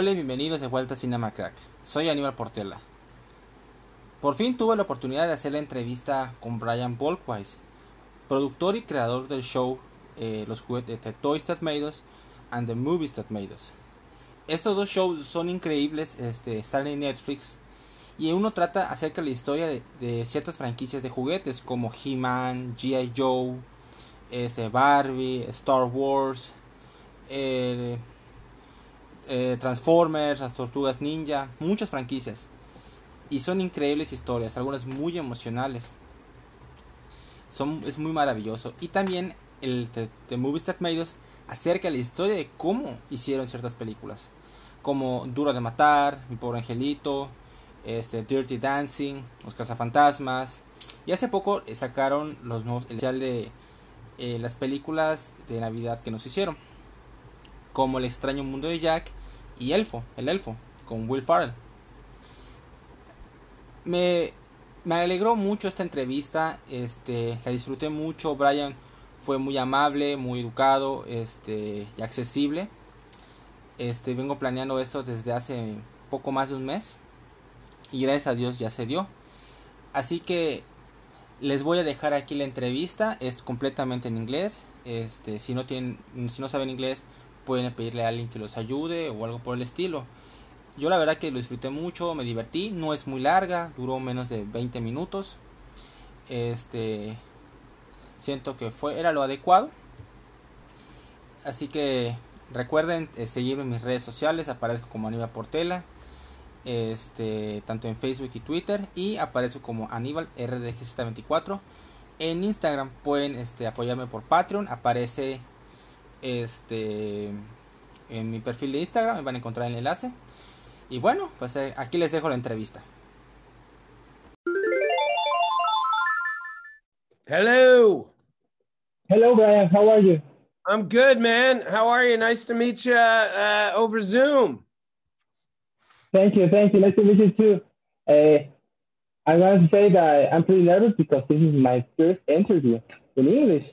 Hola y bienvenidos de vuelta a Cinema Crack. Soy Aníbal Portela. Por fin tuve la oportunidad de hacer la entrevista con Brian Bolkwise, productor y creador del show eh, Los juguetes The Toys That Made Us and The Movies That Made Us. Estos dos shows son increíbles, este, están en Netflix y uno trata acerca de la historia de, ciertas franquicias de juguetes como He-Man, G.I. Joe, este, Barbie, Star Wars, eh, eh, Transformers, las Tortugas Ninja, muchas franquicias. Y son increíbles historias, algunas muy emocionales. Son, es muy maravilloso. Y también el The, Movies That Made Us acerca la historia de cómo hicieron ciertas películas. Como Duro de Matar, Mi Pobre Angelito, este, Dirty Dancing, Los Cazafantasmas. Y hace poco sacaron los nuevos, el especial de eh, las películas de Navidad que nos hicieron. Como El extraño mundo de Jack y Elfo, el Elfo, con Will Farrell. Me, me alegró mucho esta entrevista, este, la disfruté mucho, Brian fue muy amable, muy educado, este, y accesible. Este, vengo planeando esto desde hace poco más de un mes y gracias a Dios ya se dio. Así que les voy a dejar aquí la entrevista, es completamente en inglés. Este, si no tienen si no saben inglés, pueden pedirle a alguien que los ayude o algo por el estilo. Yo la verdad que lo disfruté mucho, me divertí, no es muy larga, duró menos de 20 minutos. Este siento que fue era lo adecuado. Así que recuerden eh, seguirme en mis redes sociales, aparezco como Aníbal Portela, este tanto en Facebook y Twitter y aparezco como Aníbal RDG24. En Instagram pueden este, apoyarme por Patreon, aparece este en mi perfil de Instagram me van a encontrar el enlace. Y bueno pues eh, aquí les dejo la entrevista. Hello. Hello Brian. How are you I'm good man. How are you nice to meet you uh, over Zoom. Thank you thank you. Nice to meet you too. Uh, I want to say that I'm pretty nervous because this is my first interview in English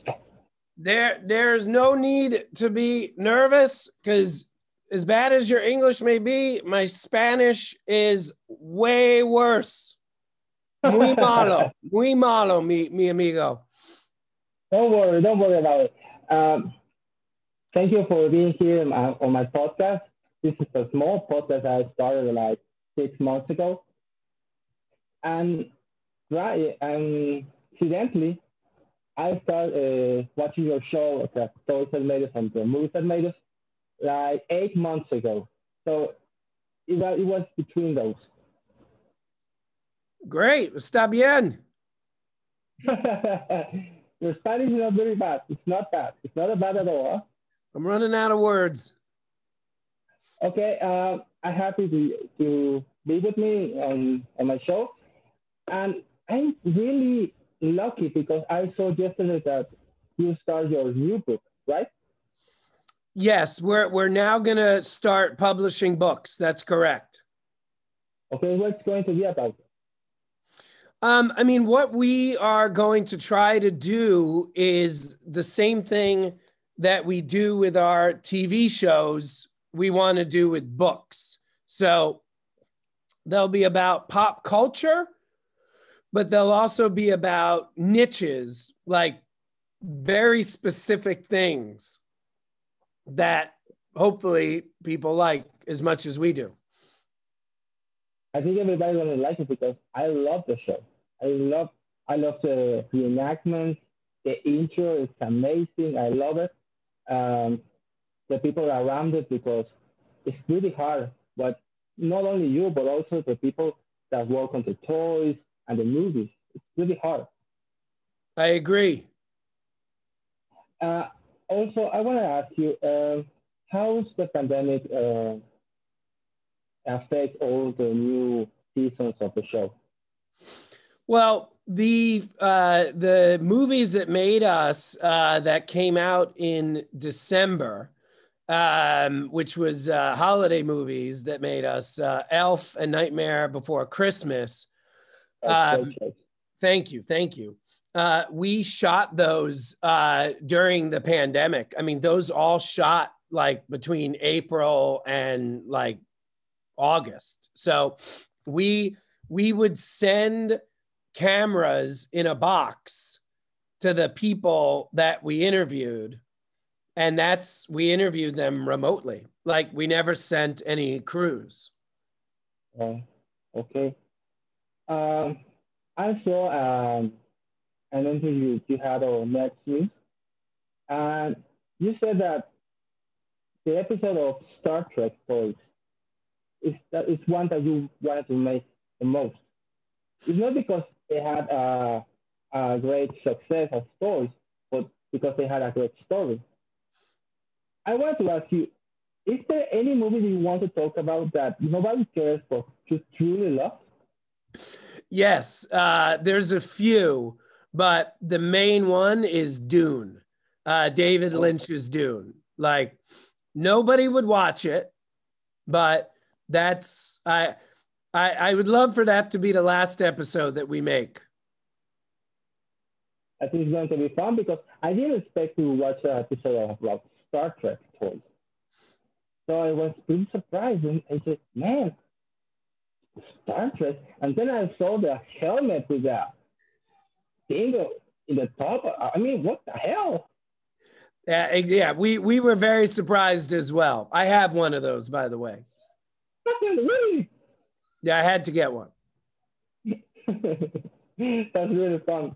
there there's no need to be nervous because as bad as your english may be my spanish is way worse. Muy malo muy malo mi, mi amigo. Don't worry don't worry about it. Um, thank you for being here on my, on my podcast. This is a small podcast i started like six months ago. And right and incidentally I started uh, watching your show, the stories that made us and the movies that made us, like eight months ago. So it was, it was between those. Great. Está bien. your Spanish is not very bad. It's not bad. It's not bad at all. Huh? I'm running out of words. Okay. Uh, I'm happy to, to be with me on, on my show. And I'm really lucky because I saw yesterday that you start your new book, right? Yes, we're we're now going to start publishing books. That's correct. Okay, what's going to be about? Um, I mean, what we are going to try to do is the same thing that we do with our TV shows. We want to do with books. So they'll be about pop culture but they'll also be about niches, like very specific things that hopefully people like as much as we do. I think everybody's gonna like it because I love the show. I love I love the reenactments. The intro is amazing. I love it. Um, the people around it because it's really hard. But not only you, but also the people that work on the toys, and the movies. It's really hard. I agree. Uh, also, I want to ask you, uh, how's the pandemic uh, affect all the new seasons of the show? Well, the uh, the movies that made us uh, that came out in December, um, which was uh, holiday movies that made us uh, Elf and Nightmare Before Christmas. Um, thank you. Thank you. Uh, we shot those uh, during the pandemic. I mean, those all shot like between April and like August. So we we would send cameras in a box to the people that we interviewed and that's we interviewed them remotely like we never sent any crews Oh, okay. Um, I saw um, an interview you had on News, and you said that the episode of Star Trek Toys is that is one that you wanted to make the most. It's not because they had a, a great success as toys, but because they had a great story. I want to ask you, is there any movie you want to talk about that nobody cares for, just truly love? Yes, uh, there's a few, but the main one is Dune, uh, David Lynch's Dune. Like nobody would watch it, but that's I, I I would love for that to be the last episode that we make. I think it's going to be fun because I didn't expect to watch an episode of like Star Trek toys. So I was pretty surprised and I said, man, Star And then I saw the helmet with the thing in the top. I mean, what the hell? Yeah, yeah, we we were very surprised as well. I have one of those, by the way. Really. Yeah, I had to get one. That's really fun.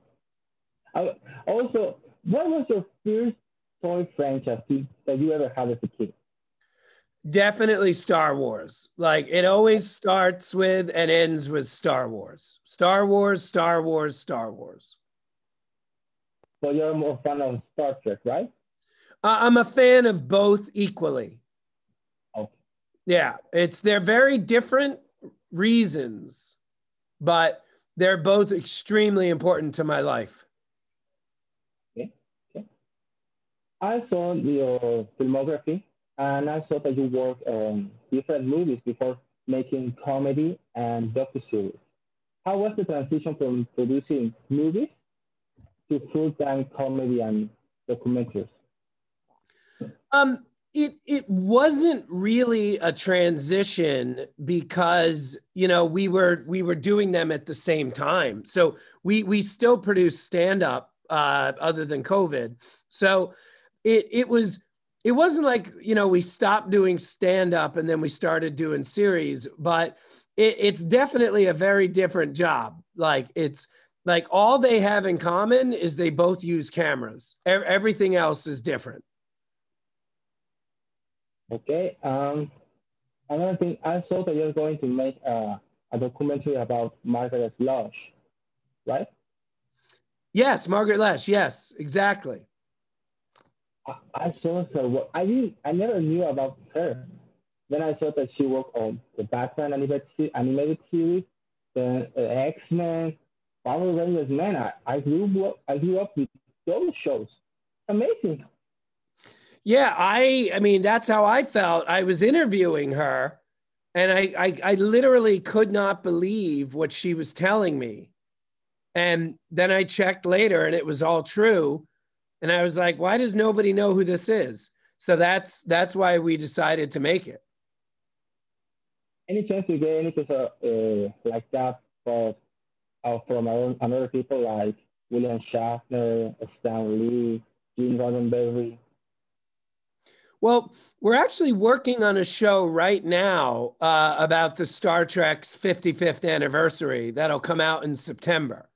Also, what was your first toy franchise that you ever had as a kid? Definitely Star Wars. Like it always starts with and ends with Star Wars. Star Wars, Star Wars, Star Wars. So you're more fan of Star Trek, right? Uh, I'm a fan of both equally. Okay. Yeah, it's they're very different reasons, but they're both extremely important to my life. Okay. okay. I saw your filmography and I saw that you work on different movies before making comedy and docuseries. How was the transition from producing movies to full-time comedy and documentaries? Um, it it wasn't really a transition because you know we were we were doing them at the same time. So we we still produce stand up uh, other than COVID. So it it was it wasn't like you know we stopped doing stand up and then we started doing series, but it, it's definitely a very different job. Like it's like all they have in common is they both use cameras. E- everything else is different. Okay. Um, another thing, I saw that you're going to make a, a documentary about Margaret Loesch, right? Yes, Margaret Loesch Yes, exactly. I, saw her. wo- I didn't. I never knew about her. Then I saw that she worked on the Batman animated, animated series, the uh, X Men, Power Rangers. Man, I, I grew up. I grew up with those shows. Amazing. Yeah, I I mean that's how I felt. I was interviewing her and I I, I literally could not believe what she was telling me. And then I checked later and it was all true. And I was like, why does nobody know who this is? So that's that's why we decided to make it. Any chance you get any episode uh, like that for, uh, from our own, another people like William Shatner, Stan Lee, Gene Roddenberry? Well, we're actually working on a show right now uh, about the Star Trek's 55th anniversary that'll come out in September.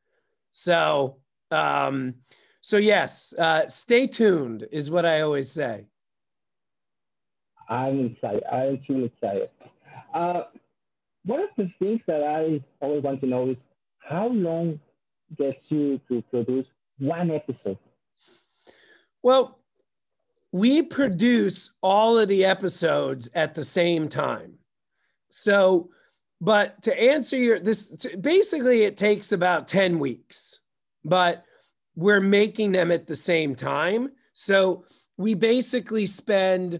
So, um, so yes, uh, stay tuned is what I always say. I'm excited. I'm truly excited. Uh, one of the things that I always want to know is how long gets you to produce one episode? Well, we produce all of the episodes at the same time. So, but to answer your this basically it takes about 10 weeks, but we're making them at the same time. So, we basically spend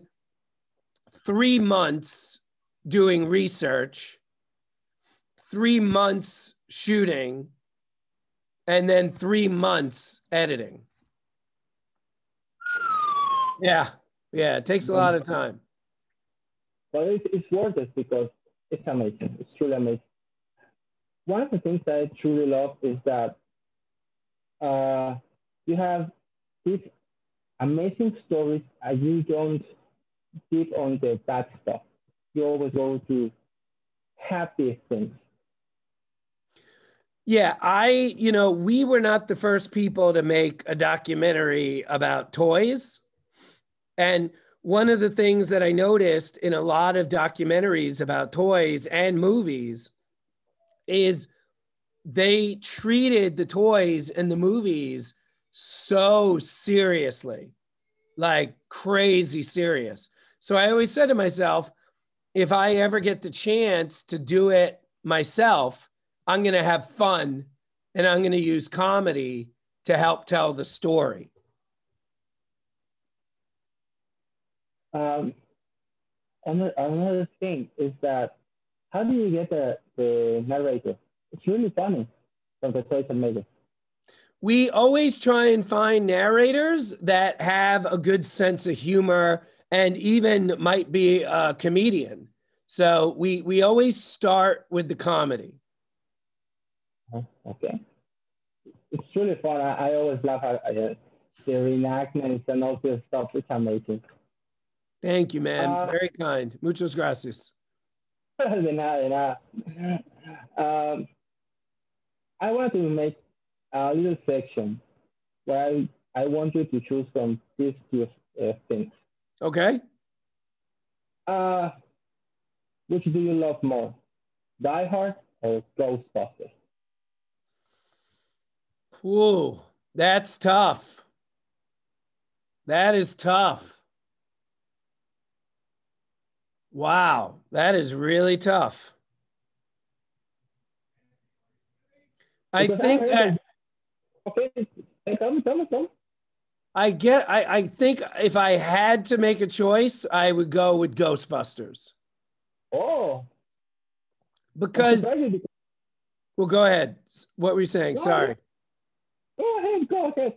3 months doing research, 3 months shooting, and then 3 months editing. Yeah, yeah, it takes a lot of time. But it's, it's worth it because it's amazing. It's truly amazing. One of the things I truly love is that uh, you have these amazing stories and you don't deep on the bad stuff. You always go to happy things. Yeah, I, you know, we were not the first people to make a documentary about toys. And one of the things that I noticed in a lot of documentaries about toys and movies is they treated the toys and the movies so seriously, like crazy serious. So I always said to myself, if I ever get the chance to do it myself, I'm going to have fun and I'm going to use comedy to help tell the story. Um, another, another thing is that how do you get the, the narrator? It's really funny from the and Mega. We always try and find narrators that have a good sense of humor and even might be a comedian. So we we always start with the comedy. Okay, it's really fun. I, I always love uh, the reenactments and all this stuff. It's amazing. Thank you, man. Uh, Very kind. Muchas gracias. de nada, de nada. Um, I want to make a little section where I, I want you to choose from these two uh, things. Okay. Uh, which do you love more, Die Hard or Ghostbusters? Whoa, that's tough. That is tough. Wow, that is really tough. I think. I, okay, tell me, tell me, tell me. I get. I, I think if I had to make a choice, I would go with Ghostbusters. Oh. Because. Well, go ahead. What were you saying? Go Sorry. Ahead. Go ahead. Go ahead.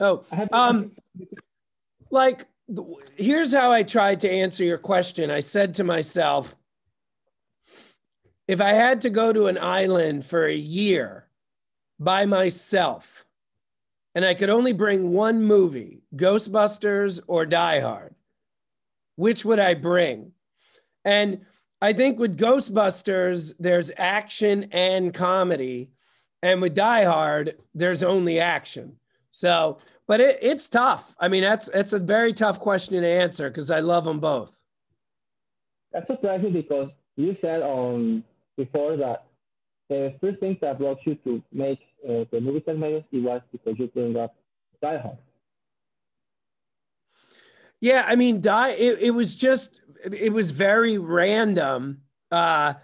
Oh, um, like here's how I tried to answer your question. I said to myself, if I had to go to an island for a year by myself, and I could only bring one movie, Ghostbusters or Die Hard, which would I bring? And I think with Ghostbusters, there's action and comedy. And with Die Hard, there's only action. So, but it, it's tough. I mean, that's it's a very tough question to answer because I love them both. That's surprising because you said on before that the first thing that brought you to make uh, the movie Terminators it was because you bring up Die Hard. Yeah, I mean, Die. It, it was just it was very random. Uh,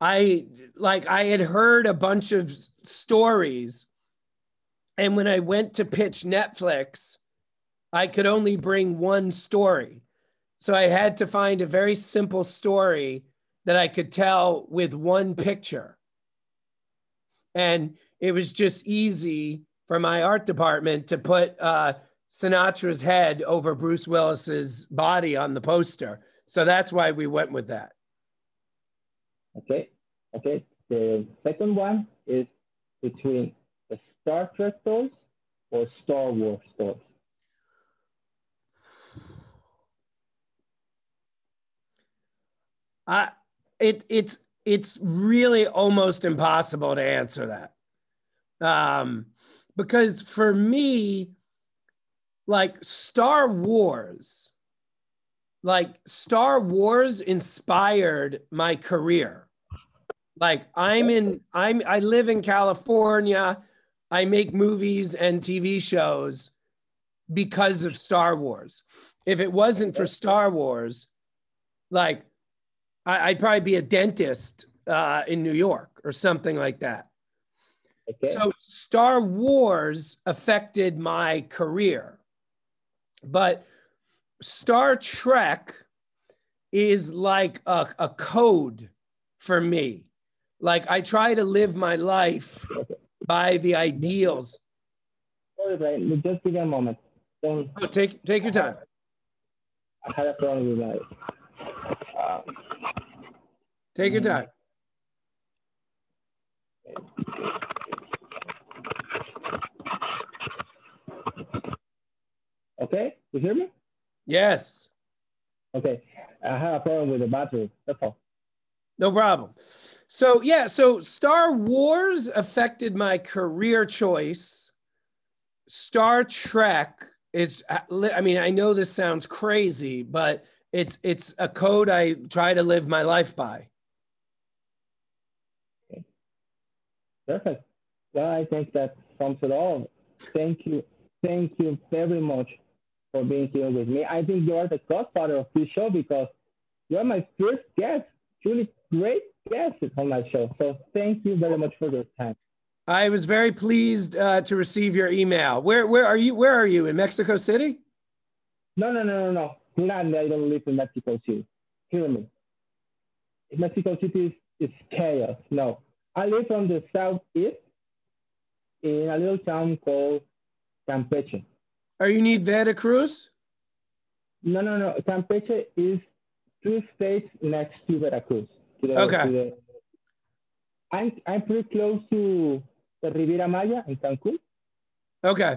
I like I had heard a bunch of stories and when I went to pitch Netflix, I could only bring one story. So I had to find a very simple story that I could tell with one picture. And it was just easy for my art department to put uh, Sinatra's head over Bruce Willis's body on the poster. So that's why we went with that. Okay. Okay. The second one is between the Star Trek stores or Star Wars stores? I it it's it's really almost impossible to answer that. Um, because for me, like Star Wars, like Star Wars inspired my career. Like I'm in I'm I live in California. I make movies and TV shows because of Star Wars. If it wasn't for Star Wars, like I, would probably be a dentist uh, in New York or something like that. Okay. So Star Wars affected my career, but Star Trek is like a, a code for me. Like I try to live my life by the ideals. Sorry, Brian, just give me a moment. Don't, oh, take take your time. I had a problem with my. Uh, Take your time. Okay, you hear me? Yes, Okay, I have a problem with the battery. That's all. no problem. So, yeah, so Star Wars affected my career choice. Star Trek is I mean, I know this sounds crazy, but it's it's a code I try to live my life by. Perfect. Well, I think that sums it all. Thank you. Thank you very much for being here with me. I think you are the godfather of this show because you are my first guest, truly great guest on my show. So thank you very much for your time. I was very pleased uh, to receive your email. Where where are you? Where are you in Mexico City? No, no, no, no, no. Glad I don't live in Mexico City. Hear me. Mexico City is, is chaos. No, I live on the southeast in a little town called Campeche. Are you near Veracruz? No, no, no. Campeche is two states next to Veracruz. To the, Okay. to the- I'm, I'm pretty close to the Riviera Maya in Cancun. Okay.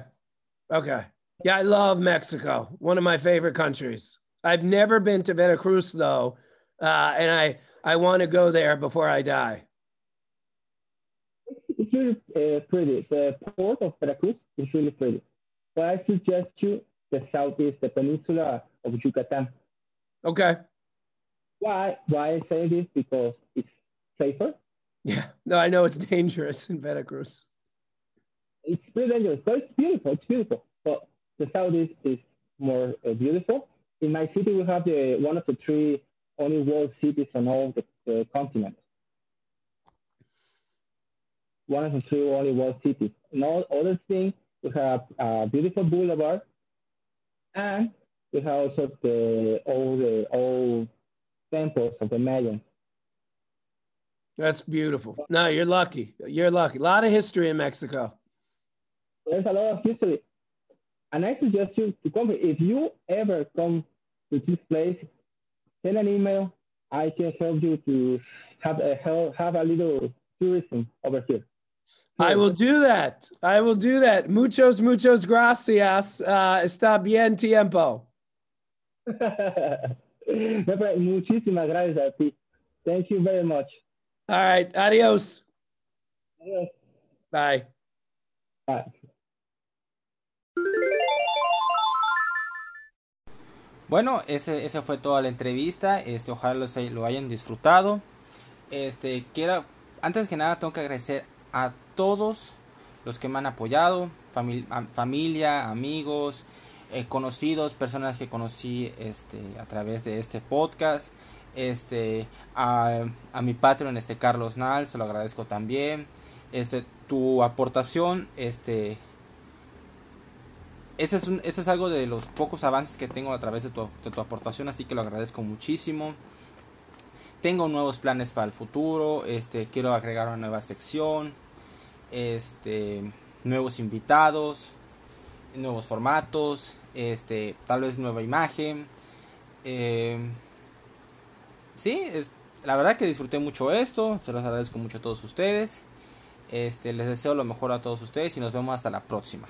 Okay. Yeah, I love Mexico. One of my favorite countries. I've never been to Veracruz though, uh, and I I want to go there before I die. Really uh, pretty. The port of Veracruz is really pretty. But I suggest you the southeast, the peninsula of Yucatan. Okay. Why? Why I say this? Because it's safer. Yeah. No, I know it's dangerous in Veracruz. It's pretty dangerous, but it's beautiful. It's beautiful. But the southeast is more uh, beautiful. In my city, we have the one of the three only world cities on all the, the continent. One of the three only world cities. All other things, we have a beautiful boulevard, and we have also the all the old temples of the Mayans. That's beautiful. No, you're lucky. You're lucky. A lot of history in Mexico. there's a lot of history. And I suggest you to come. If you ever come to this place, send an email. I can help you to have a help, have a little tourism over here. I will do that. I will do that. Muchos, muchos gracias. Uh, está bien tiempo. Muchísimas gracias a ti. Thank you very much. All right. Adios. Yes. Bye. Bye. Bueno, ese, esa fue toda la entrevista. Este, ojalá hay- lo hayan disfrutado. Este, quiero, antes que nada, tengo que agradecer a todos los que me han apoyado, familia, amigos, eh, conocidos, personas que conocí este, a través de este podcast. Este, a, a mi Patreon, este Carlos Nal, se lo agradezco también. Este, tu aportación, este, este es, un- este es algo de los pocos avances que tengo a través de tu, de tu aportación, así que lo agradezco muchísimo. Tengo nuevos planes para el futuro, este, quiero agregar una nueva sección, este, nuevos invitados, nuevos formatos, este, tal vez nueva imagen. eh, sí, es, la verdad que disfruté mucho esto, se los agradezco mucho a todos ustedes. Este, les deseo lo mejor a todos ustedes y nos vemos hasta la próxima.